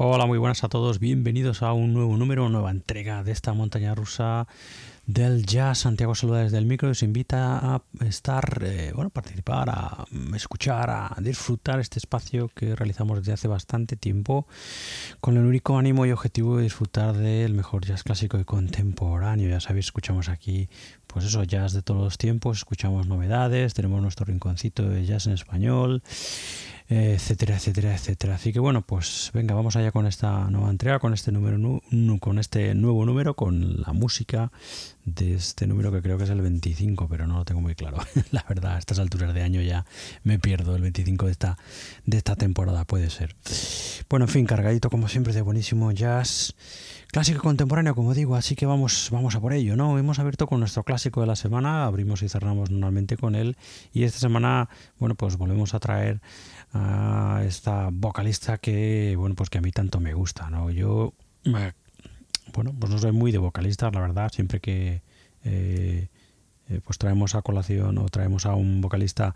Hola, muy buenas a todos. Bienvenidos a un nuevo número, nueva entrega de esta montaña rusa del jazz. Santiago saluda desde el micro y os invita a estar, eh, bueno, participar, a escuchar, a disfrutar este espacio que realizamos desde hace bastante tiempo con el único ánimo y objetivo de disfrutar del mejor jazz clásico y contemporáneo. Ya sabéis, escuchamos aquí, pues eso, jazz de todos los tiempos, escuchamos novedades, tenemos nuestro rinconcito de jazz en español etcétera, etcétera, etcétera. Así que bueno, pues venga, vamos allá con esta nueva entrega, con este número, con este nuevo número, con la música de este número que creo que es el 25, pero no lo tengo muy claro. la verdad, a estas alturas de año ya me pierdo el 25 de esta de esta temporada, puede ser. Bueno, en fin, cargadito como siempre de buenísimo jazz. Clásico contemporáneo, como digo, así que vamos, vamos a por ello, ¿no? Hemos abierto con nuestro clásico de la semana, abrimos y cerramos normalmente con él, y esta semana, bueno, pues volvemos a traer a esta vocalista que, bueno, pues que a mí tanto me gusta, ¿no? Yo, bueno, pues no soy muy de vocalistas, la verdad, siempre que eh, eh, pues traemos a colación o traemos a un vocalista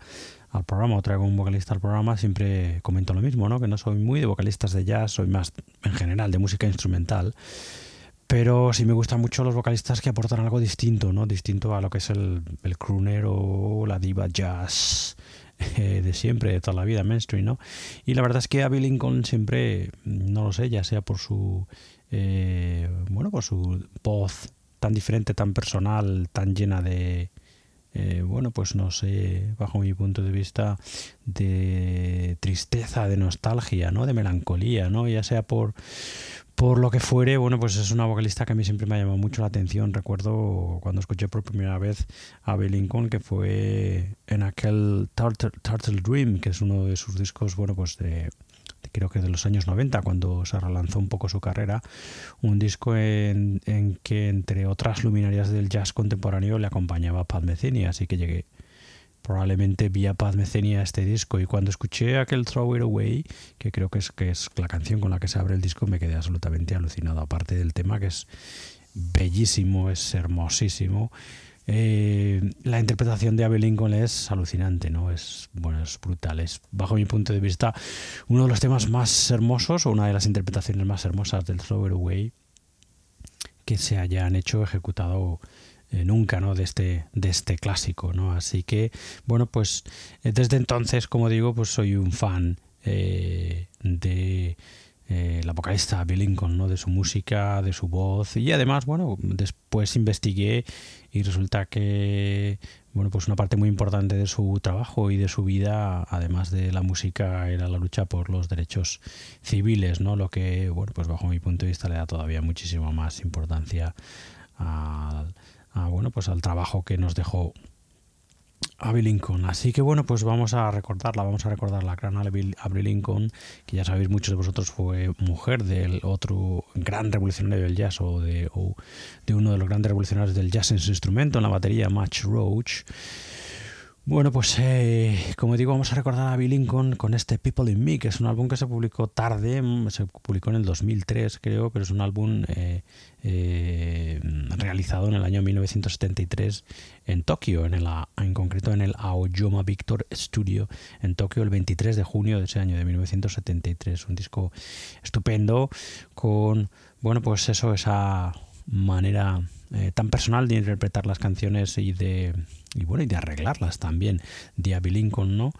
al programa o traigo un vocalista al programa, siempre comento lo mismo, ¿no? Que no soy muy de vocalistas de jazz, soy más en general de música instrumental. Pero sí me gustan mucho los vocalistas que aportan algo distinto, ¿no? Distinto a lo que es el, el crooner o la diva jazz eh, de siempre, de toda la vida, mainstream, ¿no? Y la verdad es que Abby Lincoln siempre, no lo sé, ya sea por su, eh, bueno, por su voz tan diferente, tan personal, tan llena de, eh, bueno, pues no sé, bajo mi punto de vista, de tristeza, de nostalgia, ¿no? De melancolía, ¿no? Ya sea por, por lo que fuere, bueno, pues es una vocalista que a mí siempre me ha llamado mucho la atención. Recuerdo cuando escuché por primera vez a Bill Lincoln, que fue en aquel Turtle, Dream, que es uno de sus discos, bueno, pues de, creo que de los años 90, cuando se relanzó un poco su carrera, un disco en, que entre otras luminarias del jazz contemporáneo le acompañaba Pat Metheny, así que llegué probablemente vía Paz Mecenia este disco y cuando escuché aquel Throw It Away, que creo que es, que es la canción con la que se abre el disco, me quedé absolutamente alucinado, aparte del tema que es bellísimo, es hermosísimo. Eh, la interpretación de Abel Lincoln es alucinante, ¿no? Es, bueno, es brutal. Es, bajo mi punto de vista, uno de los temas más hermosos o una de las interpretaciones más hermosas del Throw It Away que se hayan hecho, ejecutado eh, nunca, ¿no? De este, de este clásico, ¿no? Así que, bueno, pues eh, desde entonces, como digo, pues soy un fan eh, de la vocalista Bill Lincoln, ¿no? De su música, de su voz y además, bueno, después investigué y resulta que, bueno, pues una parte muy importante de su trabajo y de su vida, además de la música, era la lucha por los derechos civiles, ¿no? Lo que, bueno, pues bajo mi punto de vista le da todavía muchísima más importancia al bueno, pues al trabajo que nos dejó Abril Lincoln. Así que bueno, pues vamos a recordarla, vamos a recordar la gran Abril Lincoln, que ya sabéis muchos de vosotros fue mujer del otro gran revolucionario del jazz o de, o de uno de los grandes revolucionarios del jazz en su instrumento, en la batería, Match Roach. Bueno, pues eh, como digo, vamos a recordar a Bill Lincoln con este People in Me, que es un álbum que se publicó tarde, mm, se publicó en el 2003 creo, pero es un álbum eh, eh, realizado en el año 1973 en Tokio, en, el, en concreto en el Aoyama Victor Studio en Tokio el 23 de junio de ese año de 1973. Un disco estupendo con, bueno, pues eso, esa manera tan personal de interpretar las canciones y de y bueno, y de arreglarlas también, de Lincoln, ¿no?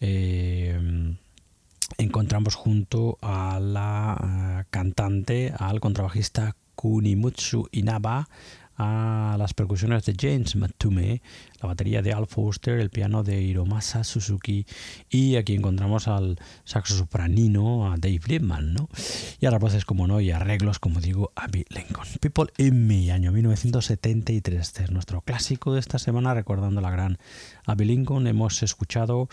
Eh, encontramos junto a la eh, cantante, al contrabajista Kunimutsu Inaba, a las percusiones de James Matume, la batería de Al Foster, el piano de Hiromasa Suzuki y aquí encontramos al saxo sopranino, a Dave Liebman, ¿no? Y a las voces, como no, y arreglos, como digo, a Bill Lincoln. People in Me, año 1973. Este es nuestro clásico de esta semana, recordando la gran Abby Lincoln. Hemos escuchado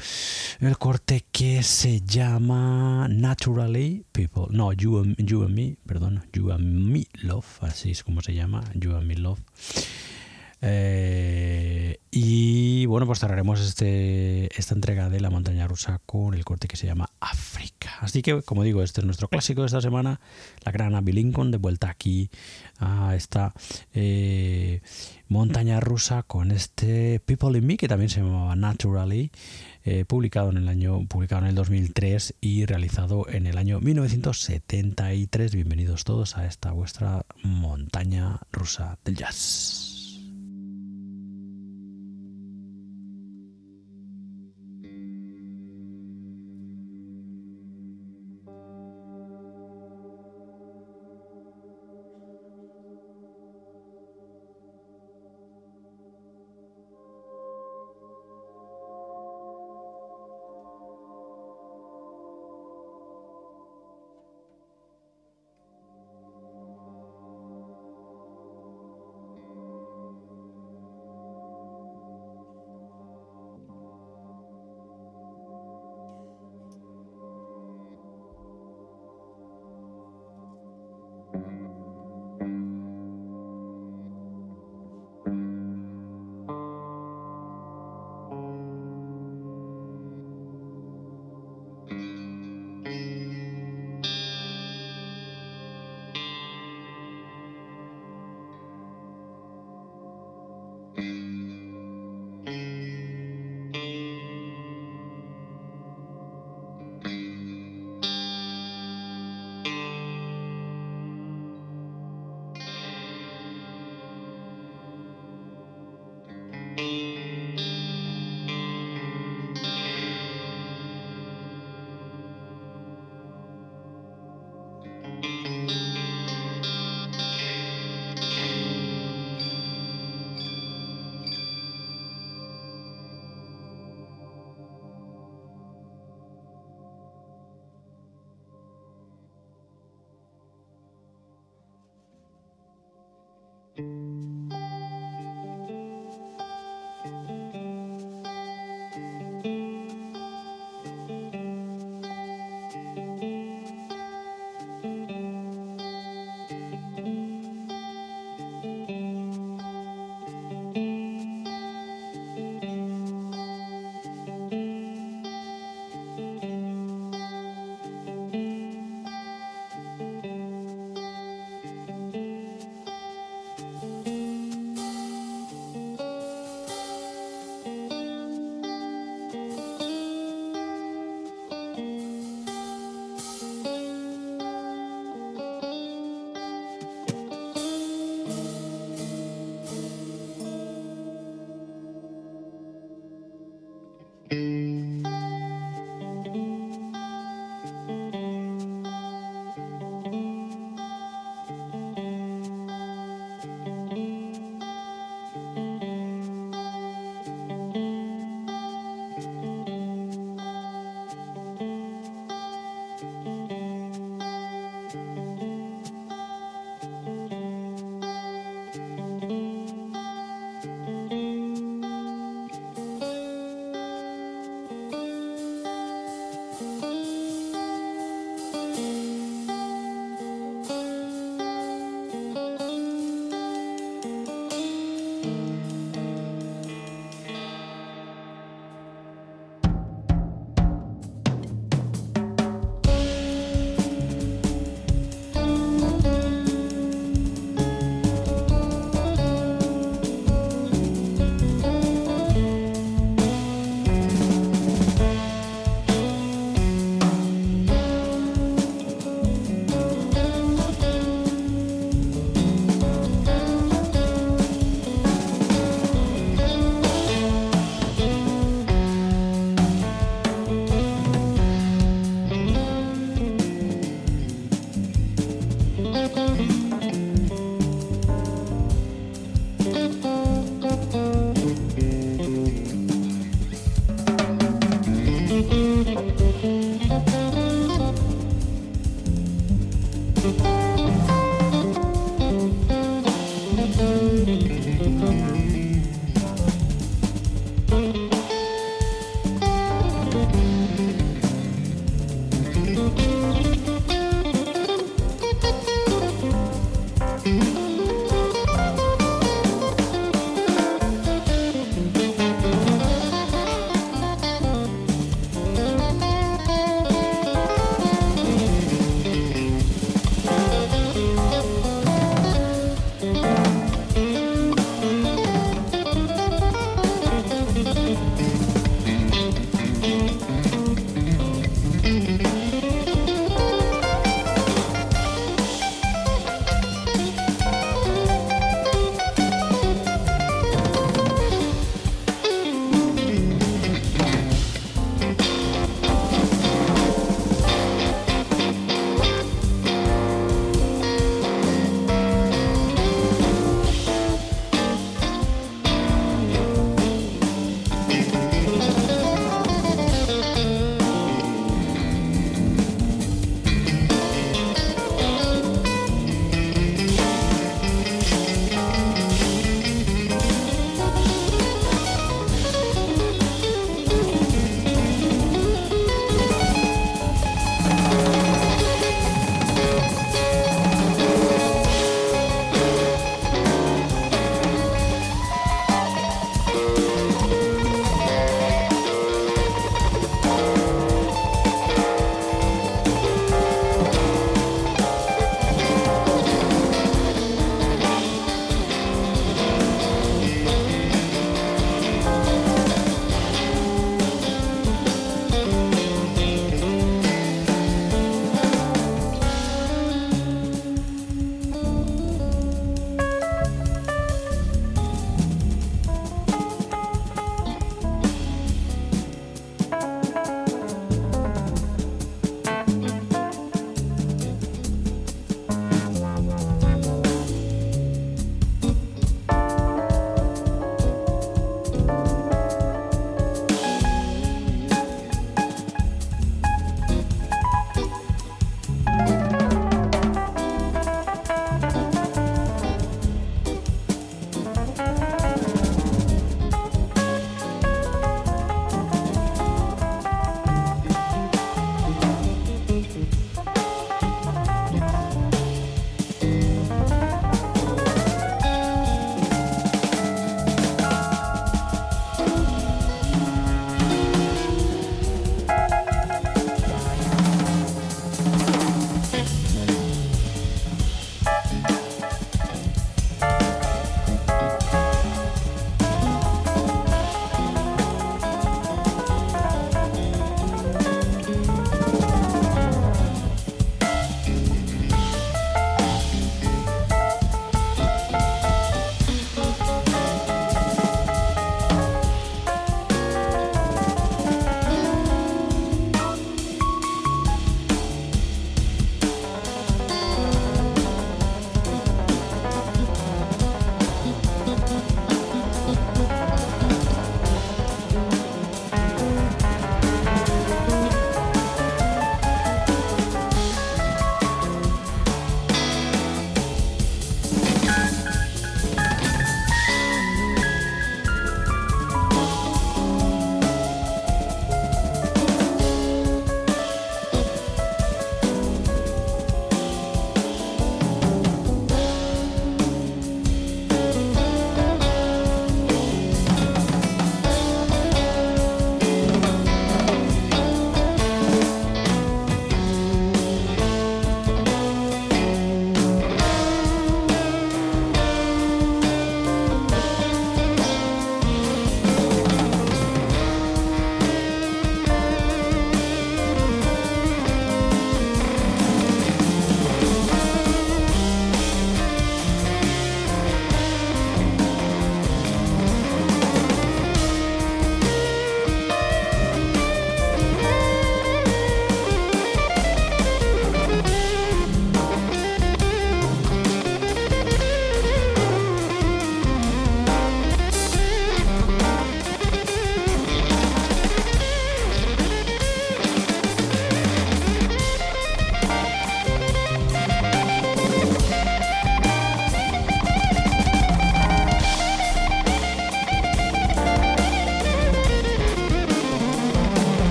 el corte que se llama Naturally People. No, You and, you and Me, perdón, You and Me Love, así es como se llama, You and Me Love. Eh, y bueno, pues cerraremos este, esta entrega de la montaña rusa con el corte que se llama África. Así que, como digo, este es nuestro clásico de esta semana, la gran Abby Lincoln, de vuelta aquí a esta eh, montaña rusa con este People in Me, que también se llamaba Naturally, eh, publicado en el año publicado en el 2003 y realizado en el año 1973. Bienvenidos todos a esta vuestra montaña rusa del jazz.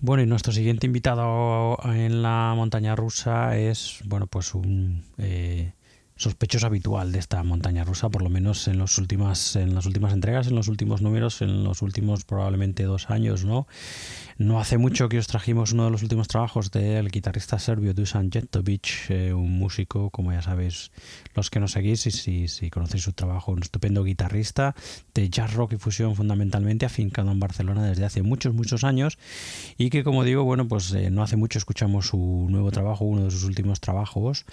Bueno, y nuestro siguiente invitado en la montaña rusa es, bueno, pues un eh, sospechoso habitual de esta montaña rusa, por lo menos en, los últimas, en las últimas entregas, en los últimos números, en los últimos probablemente dos años, ¿no? No hace mucho que os trajimos uno de los últimos trabajos del guitarrista serbio Dusan Jetovic, eh, un músico, como ya sabéis, los que nos seguís y si, conocéis su trabajo, un estupendo guitarrista de jazz rock y fusión fundamentalmente, afincado en Barcelona desde hace muchos, muchos años y que, como digo, bueno, pues eh, no hace mucho escuchamos su nuevo trabajo, uno de sus últimos trabajos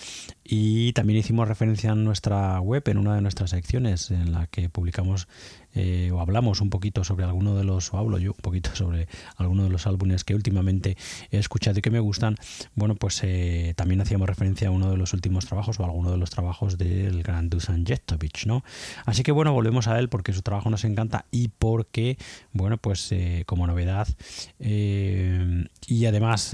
y también hicimos referencia en nuestra web, en una de nuestras secciones en la que publicamos eh, o hablamos un poquito sobre alguno de los, o hablo yo un poquito sobre alguno de los álbumes que últimamente he escuchado y que me gustan, bueno, pues eh, también hacíamos referencia a uno de los últimos trabajos o a alguno de los trabajos del gran Dusan Jetovic, ¿no? Así que bueno, volvemos a él porque su trabajo nos encanta y porque, bueno, pues como novedad y además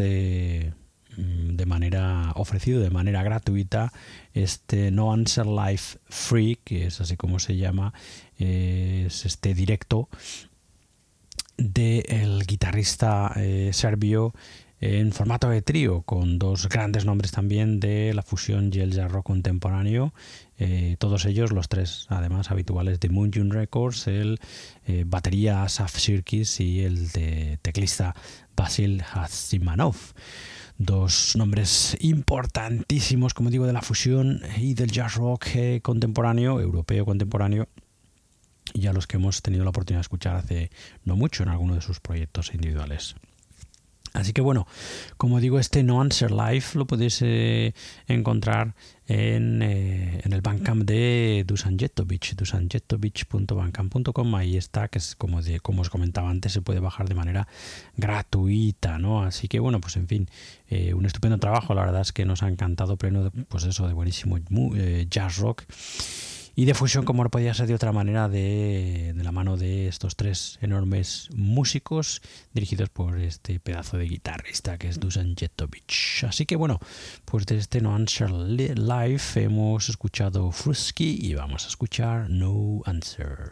Mm, de manera ofrecido de manera gratuita este No Answer Life Free, que es así como se llama, es este directo del guitarrista eh, serbio en formato de trío, con dos grandes nombres también de la fusión y el jazz rock contemporáneo, eh, todos ellos, los tres además habituales de Moonjun Records, el eh, batería Asaf Sirkis y el de teclista Basil Hazimanov dos nombres importantísimos, como digo, de la fusión y del jazz rock eh, contemporáneo, europeo contemporáneo, y a los que hemos tenido la oportunidad de escuchar hace no mucho en alguno de sus proyectos individuales. Así que bueno, como digo, este No Answer Live lo podéis eh, encontrar en, eh, en, el Bandcamp de Dusan Jetovic, dusanjetovic.bandcamp.com. Ahí está, que es como, de, como os comentaba antes, se puede bajar de manera gratuita, ¿no? Así que bueno, pues en fin, eh, un estupendo trabajo. La verdad es que nos ha encantado pleno, pues eso, de buenísimo jazz rock y de fusión, como no podía ser de otra manera, de, de, la mano de estos tres enormes músicos dirigidos por este pedazo de guitarrista que es Dusan Jetovic. Así que bueno, pues desde este No Answer Live hemos escuchado Frusky y vamos a escuchar No Answer.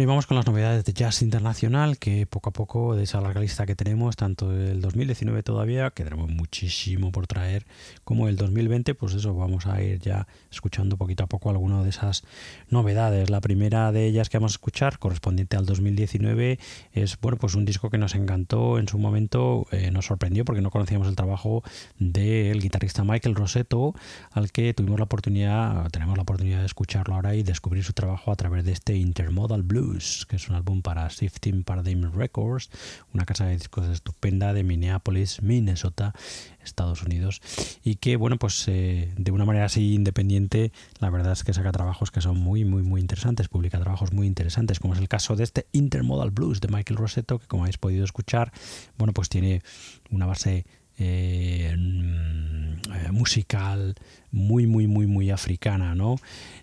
Y vamos con las novedades de Jazz Internacional, que poco a poco, de esa larga lista que tenemos, tanto del 2019 todavía, que tenemos muchísimo por traer, como el 2020, pues eso, vamos a ir ya escuchando poquito a poco algunas de esas novedades. La primera de ellas que vamos a escuchar, correspondiente al 2019, es, bueno, pues un disco que nos encantó en su momento, eh, nos sorprendió porque no conocíamos el trabajo del guitarrista Michael Rosetto, al que tuvimos la oportunidad, tenemos la oportunidad de escucharlo ahora y descubrir su trabajo a través de este Intermodal Blue que es un álbum para Shifting Paradigm Records, una casa de discos estupenda de Minneapolis, Minnesota, Estados Unidos, y que, bueno, pues eh, de una manera así independiente, la verdad es que saca trabajos que son muy, muy, muy interesantes, publica trabajos muy interesantes, como es el caso de este Intermodal Blues de Michael Rosetto, que como habéis podido escuchar, bueno, pues tiene una base eh, mm, musical muy muy muy muy africana no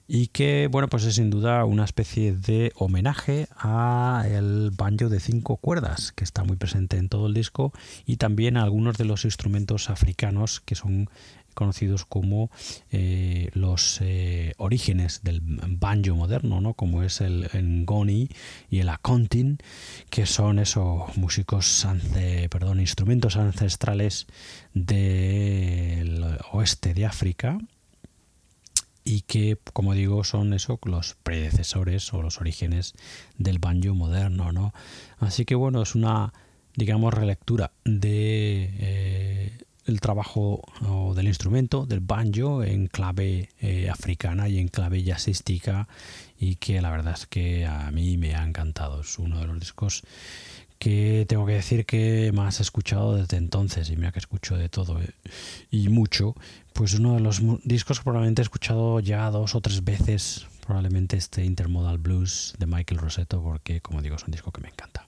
y que bueno pues es sin duda una especie de homenaje a el banjo de cinco cuerdas que está muy presente en todo el disco y también algunos de los instrumentos africanos que son conocidos como eh, los eh, orígenes del banjo moderno, ¿no? como es el ngoni y el akontin, que son esos músicos, perdón, instrumentos ancestrales del oeste de África y que, como digo, son eso, los predecesores o los orígenes del banjo moderno, ¿no? Así que bueno, es una, digamos, relectura de eh, el trabajo del instrumento, del banjo, en clave eh, africana y en clave jazzística, y que la verdad es que a mí me ha encantado. Es uno de los discos que tengo que decir que más he escuchado desde entonces, y mira que escucho de todo eh, y mucho, pues uno de los discos que probablemente he escuchado ya dos o tres veces, probablemente este Intermodal Blues de Michael Rosetto, porque como digo es un disco que me encanta.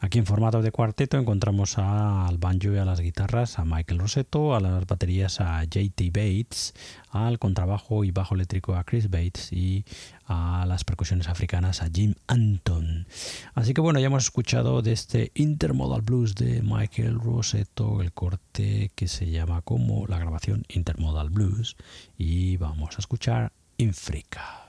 Aquí en formato de cuarteto encontramos al banjo y a las guitarras a Michael Rosetto, a las baterías a JT Bates, al contrabajo y bajo eléctrico a Chris Bates y a las percusiones africanas a Jim Anton. Así que bueno, ya hemos escuchado de este Intermodal Blues de Michael Rosetto el corte que se llama como la grabación Intermodal Blues y vamos a escuchar Infrica.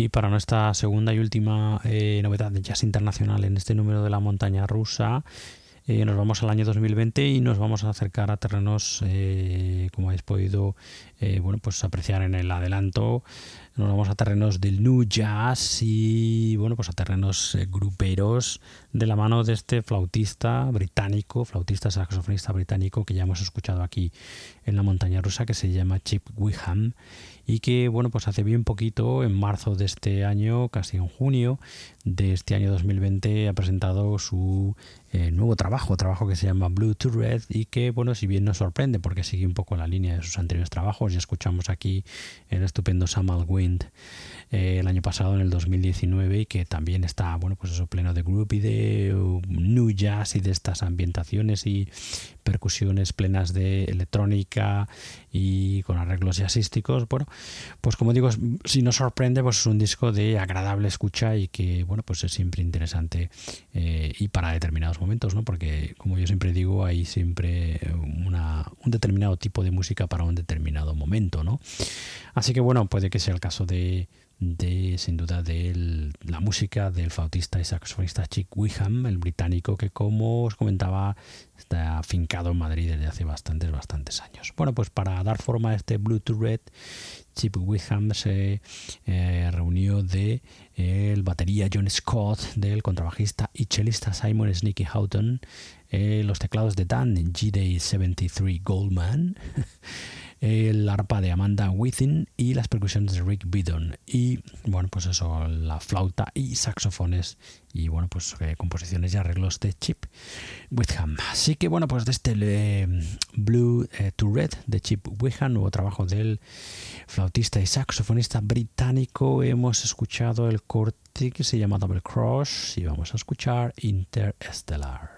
Y para nuestra segunda y última eh, novedad de jazz internacional en este número de la montaña rusa, eh, nos vamos al año 2020 y nos vamos a acercar a terrenos, eh, como habéis podido bueno, pues apreciar en el adelanto, nos vamos a terrenos del new jazz y bueno, pues a terrenos gruperos de la mano de este flautista británico, flautista saxofonista británico que ya hemos escuchado aquí en la montaña rusa, que se llama Chip Wiham y que bueno pues hace bien poquito en marzo de este año casi en junio de este año 2020 ha presentado su eh, nuevo trabajo trabajo, que se llama Blue to Red y que, bueno, si bien nos sorprende porque sigue un poco la línea de sus anteriores trabajos, ya escuchamos aquí el estupendo Samal Wind eh, el año pasado, en el 2019, y que también está, bueno, pues eso, pleno de groove y de uh, new jazz y de estas ambientaciones y percusiones plenas de electrónica y con arreglos jazzísticos. Bueno, pues como digo, si nos sorprende, pues es un disco de agradable escucha y que, bueno, pues es siempre interesante eh, y para determinados momentos, ¿no? Porque, como yo siempre digo, hay siempre una, un determinado tipo de música para un determinado momento, ¿no? Así que, bueno, puede que sea el caso de de sin duda de la música del flautista y saxofonista Chick Wickham, el británico que como os comentaba está afincado en Madrid desde hace bastantes, bastantes años. Bueno, pues para dar forma a este Blue to Red, Chick Wickham se eh, reunió de eh, el batería John Scott, del contrabajista y chelista Simon Sneaky Houghton, eh, los teclados de Dan GD73 Goldman, el arpa de Amanda Within y las percusiones de Rick Bidon. Y bueno, pues eso, la flauta y saxofones y bueno, pues eh, composiciones y arreglos de Chip Wickham. Así que bueno, pues de este eh, Blue eh, to Red de Chip Wickham, nuevo trabajo del flautista y saxofonista británico, hemos escuchado el corte que se llama Double Cross y vamos a escuchar Interstellar.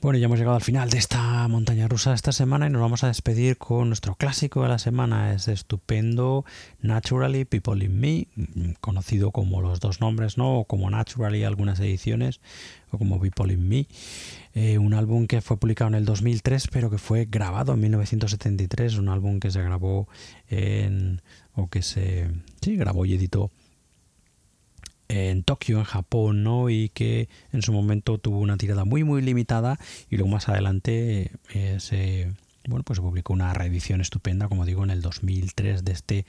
Bueno, ya hemos llegado al final de esta montaña rusa esta semana y nos vamos a despedir con nuestro clásico de la semana. Es estupendo Naturally People in Me, conocido como los dos nombres, ¿no? O como Naturally algunas ediciones, o como People in Me. Eh, un álbum que fue publicado en el 2003, pero que fue grabado en 1973. Un álbum que se grabó en. o que se. sí, grabó y editó en Tokio, en Japón, ¿no? Y que en su momento tuvo una tirada muy, muy limitada y luego más adelante eh, se, bueno, pues se publicó una reedición estupenda, como digo, en el 2003 de este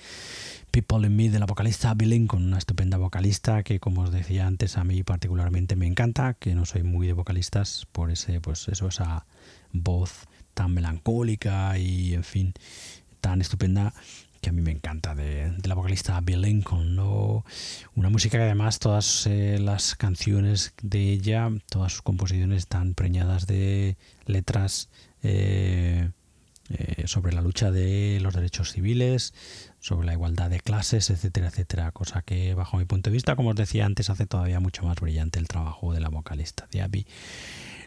People in Me de la vocalista Abby Lincoln, una estupenda vocalista que, como os decía antes, a mí particularmente me encanta, que no soy muy de vocalistas por ese, pues eso, esa voz tan melancólica y, en fin, tan estupenda que a mí me encanta, de, la vocalista Bill Lincoln, ¿no? Una música que además todas eh, las canciones de ella, todas sus composiciones están preñadas de letras eh, eh, sobre la lucha de los derechos civiles, sobre la igualdad de clases, etcétera, etcétera, cosa que bajo mi punto de vista, como os decía antes, hace todavía mucho más brillante el trabajo de la vocalista de Abby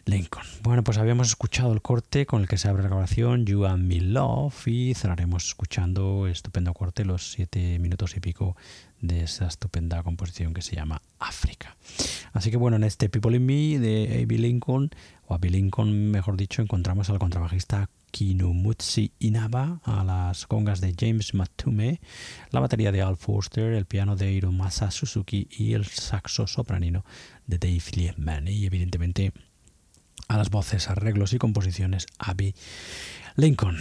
Lincoln. Bueno, pues habíamos escuchado el corte con el que se abre la grabación You and Me Love y cerraremos escuchando estupendo corte, los siete minutos y pico de esa estupenda composición que se llama África. Así que bueno, en este People in Me de A.B. Lincoln, o A.B. Lincoln mejor dicho, encontramos al contrabajista Kinumutsi Inaba, a las congas de James Matume, la batería de Al Forster, el piano de Hiromasa Suzuki y el saxo sopranino de Dave Liebman. Y evidentemente a las voces, arreglos y composiciones Abby Lincoln.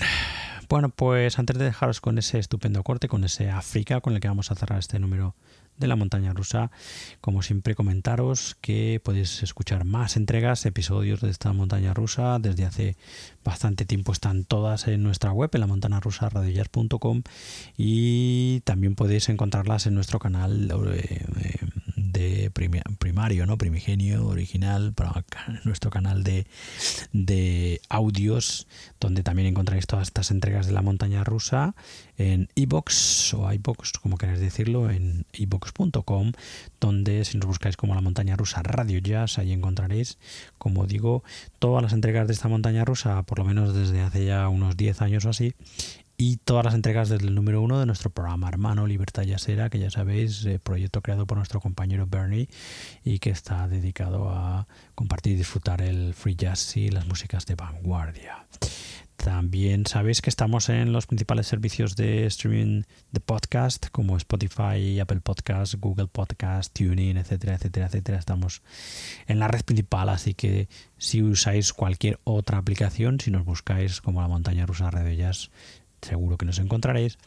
Bueno, pues antes de dejaros con ese estupendo corte, con ese África con el que vamos a cerrar este número de la montaña rusa, como siempre comentaros que podéis escuchar más entregas, episodios de esta montaña rusa. Desde hace bastante tiempo están todas en nuestra web, en la montana rusa y también podéis encontrarlas en nuestro canal eh, eh, primario, ¿no? primigenio, original, para nuestro canal de, de audios, donde también encontráis todas estas entregas de la montaña rusa en iBox o iBox, como queráis decirlo, en iBox.com, donde si nos buscáis como la montaña rusa Radio Jazz, ahí encontraréis, como digo, todas las entregas de esta montaña rusa, por lo menos desde hace ya unos 10 años o así, y todas las entregas desde el número uno de nuestro programa hermano Libertad Yasera, que ya sabéis, eh, proyecto creado por nuestro compañero Bernie y que está dedicado a compartir y disfrutar el free jazz y las músicas de vanguardia. También sabéis que estamos en los principales servicios de streaming de podcast como Spotify, Apple Podcast, Google Podcast, TuneIn, etcétera, etcétera, etcétera. Estamos en la red principal, así que si usáis cualquier otra aplicación, si nos buscáis como la montaña rusa Radio Jazz, seguro que nos encontraréis.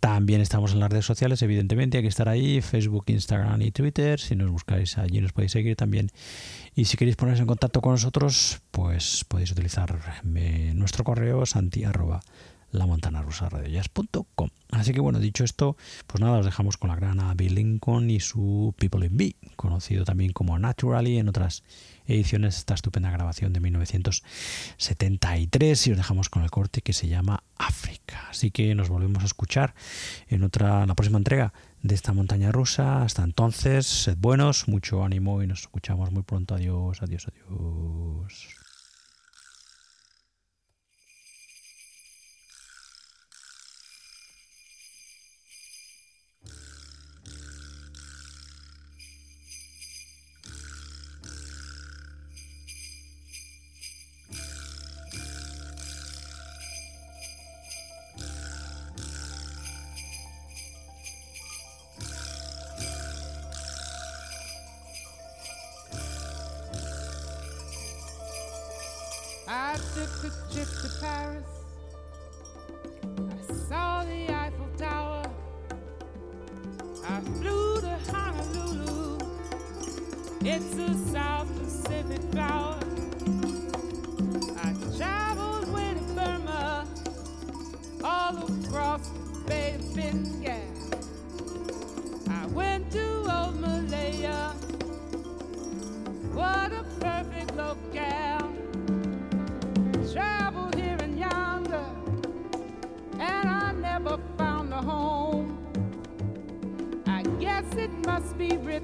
También estamos en las redes sociales, evidentemente, hay que estar ahí, Facebook, Instagram y Twitter. Si nos buscáis allí nos podéis seguir también. Y si queréis poneros en contacto con nosotros, pues podéis utilizar eh, nuestro correo santi lamontanarusaradiojazz.com. Así que bueno, dicho esto, pues nada, os dejamos con la gran Abby Lincoln y su People in B, conocido también como Naturally en otras ediciones, esta estupenda grabación de 1973 y os dejamos con el corte que se llama África. Así que nos volvemos a escuchar en otra, la próxima entrega de esta montaña rusa. Hasta entonces, sed buenos, mucho ánimo y nos escuchamos muy pronto. Adiós, adiós, adiós. I took a trip to Paris. I saw the Eiffel Tower. I flew to Honolulu. It's a South Pacific flower. I traveled way to Burma, all across the Bay of. be ripped.